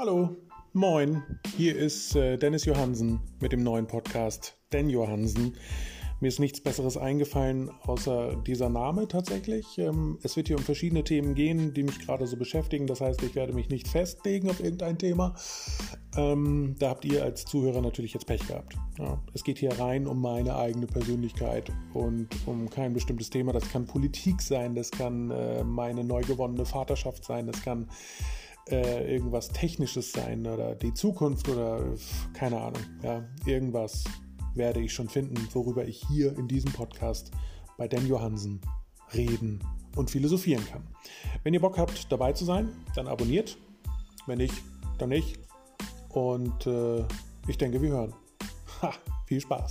Hallo, moin, hier ist äh, Dennis Johansen mit dem neuen Podcast Den Johansen. Mir ist nichts Besseres eingefallen außer dieser Name tatsächlich. Ähm, es wird hier um verschiedene Themen gehen, die mich gerade so beschäftigen. Das heißt, ich werde mich nicht festlegen auf irgendein Thema. Ähm, da habt ihr als Zuhörer natürlich jetzt Pech gehabt. Ja, es geht hier rein um meine eigene Persönlichkeit und um kein bestimmtes Thema. Das kann Politik sein, das kann äh, meine neu gewonnene Vaterschaft sein, das kann äh, irgendwas Technisches sein oder die Zukunft oder keine Ahnung. Ja, irgendwas werde ich schon finden, worüber ich hier in diesem Podcast bei Dan Johansen reden und philosophieren kann. Wenn ihr Bock habt, dabei zu sein, dann abonniert. Wenn nicht, dann nicht. Und äh, ich denke, wir hören. Ha, viel Spaß.